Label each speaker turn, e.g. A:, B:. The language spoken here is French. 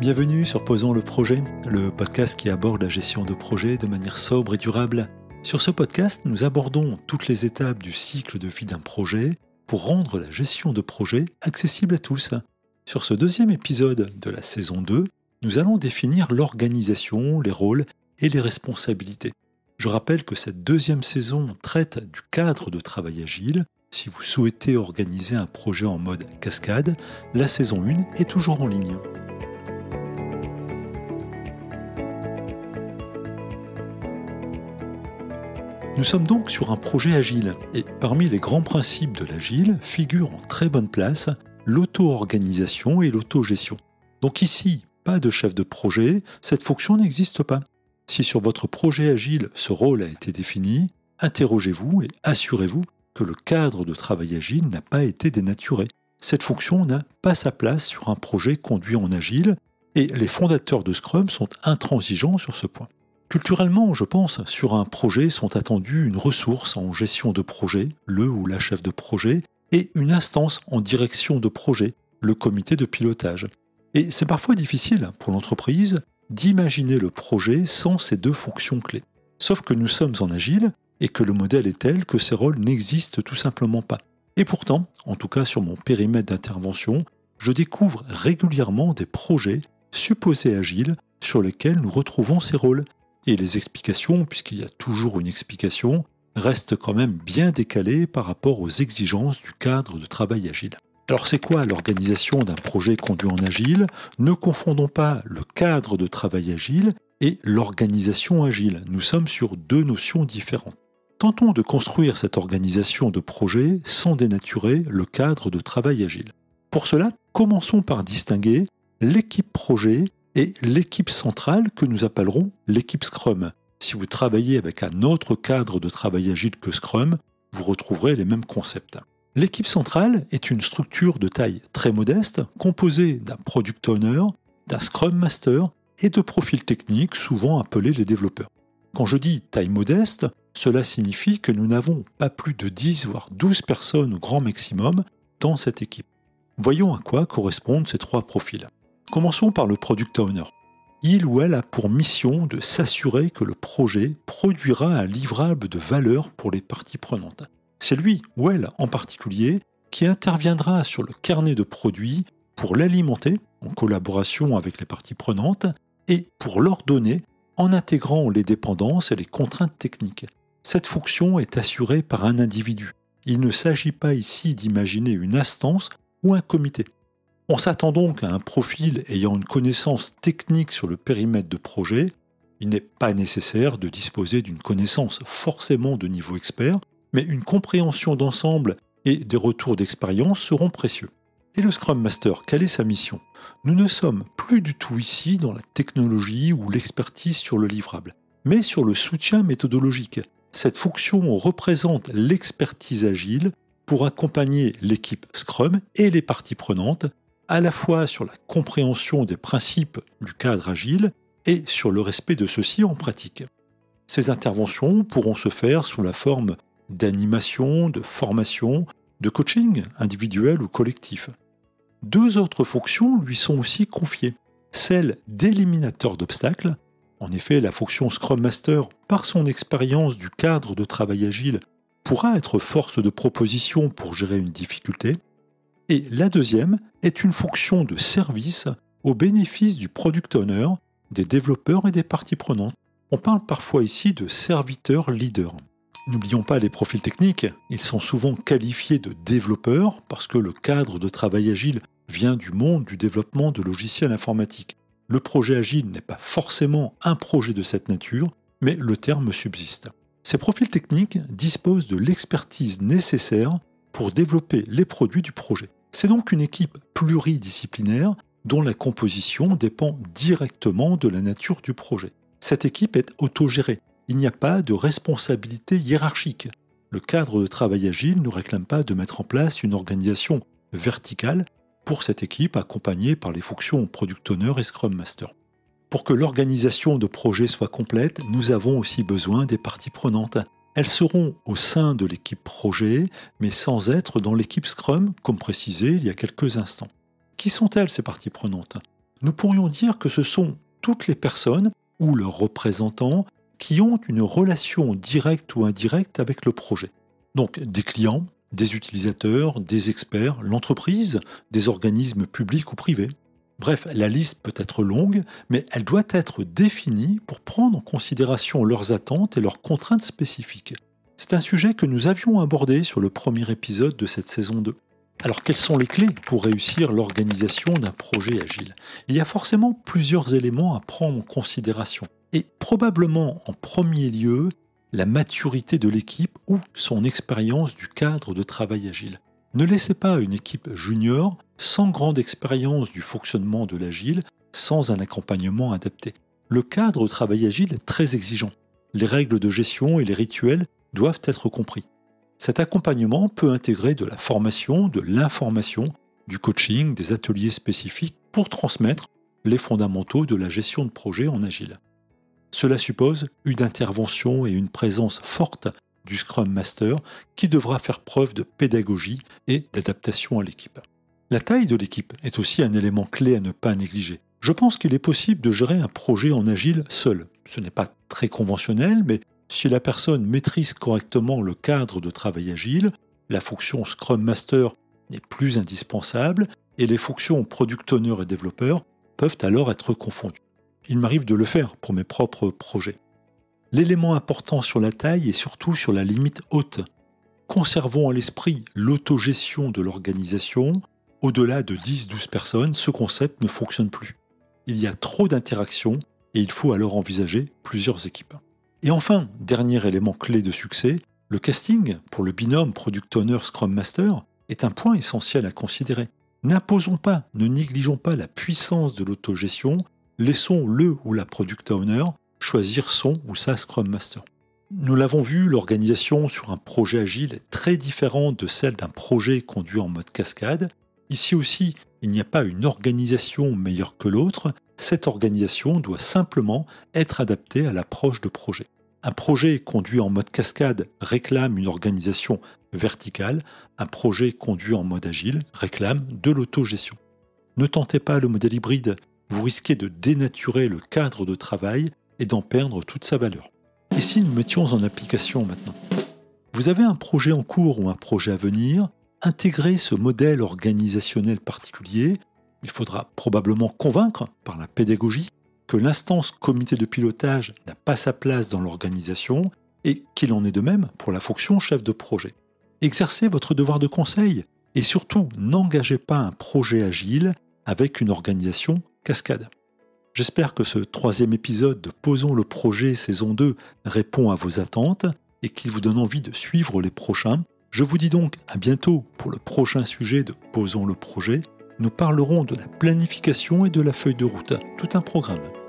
A: Bienvenue sur Posons le projet, le podcast qui aborde la gestion de projets de manière sobre et durable. Sur ce podcast, nous abordons toutes les étapes du cycle de vie d'un projet pour rendre la gestion de projet accessible à tous. Sur ce deuxième épisode de la saison 2, nous allons définir l'organisation, les rôles et les responsabilités. Je rappelle que cette deuxième saison traite du cadre de travail agile. Si vous souhaitez organiser un projet en mode cascade, la saison 1 est toujours en ligne. Nous sommes donc sur un projet agile, et parmi les grands principes de l'agile figurent en très bonne place l'auto-organisation et l'autogestion. Donc ici, pas de chef de projet, cette fonction n'existe pas. Si sur votre projet agile ce rôle a été défini, interrogez-vous et assurez-vous que le cadre de travail agile n'a pas été dénaturé. Cette fonction n'a pas sa place sur un projet conduit en agile, et les fondateurs de Scrum sont intransigeants sur ce point. Culturellement, je pense, sur un projet sont attendues une ressource en gestion de projet, le ou la chef de projet, et une instance en direction de projet, le comité de pilotage. Et c'est parfois difficile pour l'entreprise d'imaginer le projet sans ces deux fonctions clés. Sauf que nous sommes en agile et que le modèle est tel que ces rôles n'existent tout simplement pas. Et pourtant, en tout cas sur mon périmètre d'intervention, je découvre régulièrement des projets supposés agiles sur lesquels nous retrouvons ces rôles et les explications, puisqu'il y a toujours une explication, restent quand même bien décalées par rapport aux exigences du cadre de travail agile. Alors c'est quoi l'organisation d'un projet conduit en agile? Ne confondons pas le cadre de travail agile et l'organisation agile. Nous sommes sur deux notions différentes. Tentons de construire cette organisation de projet sans dénaturer le cadre de travail agile. Pour cela, commençons par distinguer l'équipe projet et l'équipe centrale que nous appellerons l'équipe Scrum. Si vous travaillez avec un autre cadre de travail agile que Scrum, vous retrouverez les mêmes concepts. L'équipe centrale est une structure de taille très modeste, composée d'un product owner, d'un Scrum Master et de profils techniques souvent appelés les développeurs. Quand je dis taille modeste, cela signifie que nous n'avons pas plus de 10 voire 12 personnes au grand maximum dans cette équipe. Voyons à quoi correspondent ces trois profils. Commençons par le product owner. Il ou elle a pour mission de s'assurer que le projet produira un livrable de valeur pour les parties prenantes. C'est lui ou elle en particulier qui interviendra sur le carnet de produits pour l'alimenter en collaboration avec les parties prenantes et pour l'ordonner en intégrant les dépendances et les contraintes techniques. Cette fonction est assurée par un individu. Il ne s'agit pas ici d'imaginer une instance ou un comité. On s'attend donc à un profil ayant une connaissance technique sur le périmètre de projet. Il n'est pas nécessaire de disposer d'une connaissance forcément de niveau expert, mais une compréhension d'ensemble et des retours d'expérience seront précieux. Et le Scrum Master, quelle est sa mission? Nous ne sommes plus du tout ici dans la technologie ou l'expertise sur le livrable, mais sur le soutien méthodologique. Cette fonction représente l'expertise agile pour accompagner l'équipe Scrum et les parties prenantes à la fois sur la compréhension des principes du cadre agile et sur le respect de ceux-ci en pratique. Ces interventions pourront se faire sous la forme d'animation, de formation, de coaching individuel ou collectif. Deux autres fonctions lui sont aussi confiées, celle d'éliminateur d'obstacles, en effet la fonction Scrum Master, par son expérience du cadre de travail agile, pourra être force de proposition pour gérer une difficulté, et la deuxième est une fonction de service au bénéfice du product owner, des développeurs et des parties prenantes. On parle parfois ici de serviteurs leaders. N'oublions pas les profils techniques, ils sont souvent qualifiés de développeurs parce que le cadre de travail agile vient du monde du développement de logiciels informatiques. Le projet agile n'est pas forcément un projet de cette nature, mais le terme subsiste. Ces profils techniques disposent de l'expertise nécessaire pour développer les produits du projet. C'est donc une équipe pluridisciplinaire dont la composition dépend directement de la nature du projet. Cette équipe est autogérée. Il n'y a pas de responsabilité hiérarchique. Le cadre de travail agile ne réclame pas de mettre en place une organisation verticale pour cette équipe accompagnée par les fonctions Product Owner et Scrum Master. Pour que l'organisation de projet soit complète, nous avons aussi besoin des parties prenantes. Elles seront au sein de l'équipe projet, mais sans être dans l'équipe Scrum, comme précisé il y a quelques instants. Qui sont-elles ces parties prenantes? Nous pourrions dire que ce sont toutes les personnes ou leurs représentants qui ont une relation directe ou indirecte avec le projet. Donc des clients, des utilisateurs, des experts, l'entreprise, des organismes publics ou privés. Bref, la liste peut être longue, mais elle doit être définie pour prendre en considération leurs attentes et leurs contraintes spécifiques. C'est un sujet que nous avions abordé sur le premier épisode de cette saison 2. Alors quelles sont les clés pour réussir l'organisation d'un projet agile? Il y a forcément plusieurs éléments à prendre en considération. Et probablement en premier lieu, la maturité de l'équipe ou son expérience du cadre de travail agile. Ne laissez pas une équipe junior sans grande expérience du fonctionnement de l'agile, sans un accompagnement adapté. Le cadre de travail agile est très exigeant. Les règles de gestion et les rituels doivent être compris. Cet accompagnement peut intégrer de la formation, de l'information, du coaching, des ateliers spécifiques pour transmettre les fondamentaux de la gestion de projet en agile. Cela suppose une intervention et une présence forte du Scrum Master qui devra faire preuve de pédagogie et d'adaptation à l'équipe. La taille de l'équipe est aussi un élément clé à ne pas négliger. Je pense qu'il est possible de gérer un projet en agile seul. Ce n'est pas très conventionnel, mais si la personne maîtrise correctement le cadre de travail agile, la fonction Scrum Master n'est plus indispensable et les fonctions Product Owner et développeur peuvent alors être confondues. Il m'arrive de le faire pour mes propres projets. L'élément important sur la taille est surtout sur la limite haute. Conservons à l'esprit l'autogestion de l'organisation. Au-delà de 10-12 personnes, ce concept ne fonctionne plus. Il y a trop d'interactions et il faut alors envisager plusieurs équipes. Et enfin, dernier élément clé de succès, le casting pour le binôme Product Owner Scrum Master est un point essentiel à considérer. N'imposons pas, ne négligeons pas la puissance de l'autogestion laissons le ou la product owner choisir son ou sa Scrum Master. Nous l'avons vu, l'organisation sur un projet agile est très différente de celle d'un projet conduit en mode cascade. Ici aussi, il n'y a pas une organisation meilleure que l'autre, cette organisation doit simplement être adaptée à l'approche de projet. Un projet conduit en mode cascade réclame une organisation verticale, un projet conduit en mode agile réclame de l'autogestion. Ne tentez pas le modèle hybride, vous risquez de dénaturer le cadre de travail et d'en perdre toute sa valeur. Et si nous mettions en application maintenant? Vous avez un projet en cours ou un projet à venir, intégrez ce modèle organisationnel particulier. Il faudra probablement convaincre par la pédagogie que l'instance comité de pilotage n'a pas sa place dans l'organisation et qu'il en est de même pour la fonction chef de projet. Exercez votre devoir de conseil et surtout n'engagez pas un projet agile avec une organisation J'espère que ce troisième épisode de Posons le projet saison 2 répond à vos attentes et qu'il vous donne envie de suivre les prochains. Je vous dis donc à bientôt pour le prochain sujet de Posons le projet. Nous parlerons de la planification et de la feuille de route, tout un programme.